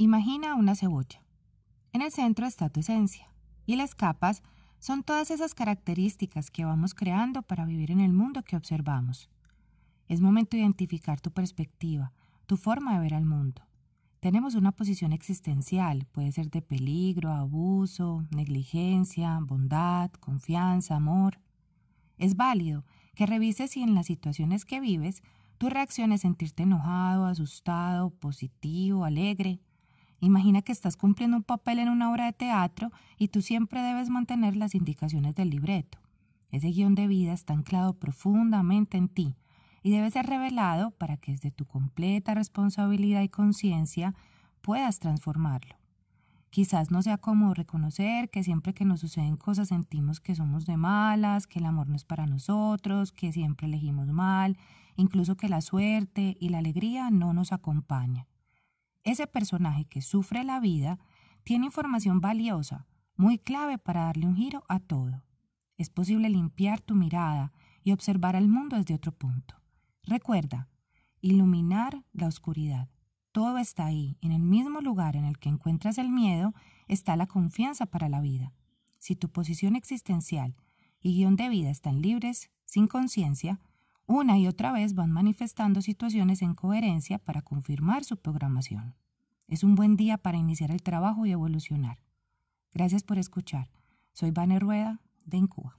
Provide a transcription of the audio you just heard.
Imagina una cebolla. En el centro está tu esencia y las capas son todas esas características que vamos creando para vivir en el mundo que observamos. Es momento de identificar tu perspectiva, tu forma de ver al mundo. Tenemos una posición existencial, puede ser de peligro, abuso, negligencia, bondad, confianza, amor. Es válido que revises si en las situaciones que vives tu reacción es sentirte enojado, asustado, positivo, alegre. Imagina que estás cumpliendo un papel en una obra de teatro y tú siempre debes mantener las indicaciones del libreto. Ese guion de vida está anclado profundamente en ti y debe ser revelado para que desde tu completa responsabilidad y conciencia puedas transformarlo. Quizás no sea cómodo reconocer que siempre que nos suceden cosas sentimos que somos de malas, que el amor no es para nosotros, que siempre elegimos mal, incluso que la suerte y la alegría no nos acompañan. Ese personaje que sufre la vida tiene información valiosa, muy clave para darle un giro a todo. Es posible limpiar tu mirada y observar al mundo desde otro punto. Recuerda, iluminar la oscuridad. Todo está ahí, en el mismo lugar en el que encuentras el miedo está la confianza para la vida. Si tu posición existencial y guion de vida están libres, sin conciencia, una y otra vez van manifestando situaciones en coherencia para confirmar su programación. Es un buen día para iniciar el trabajo y evolucionar. Gracias por escuchar. Soy Vane Rueda, de Incuba.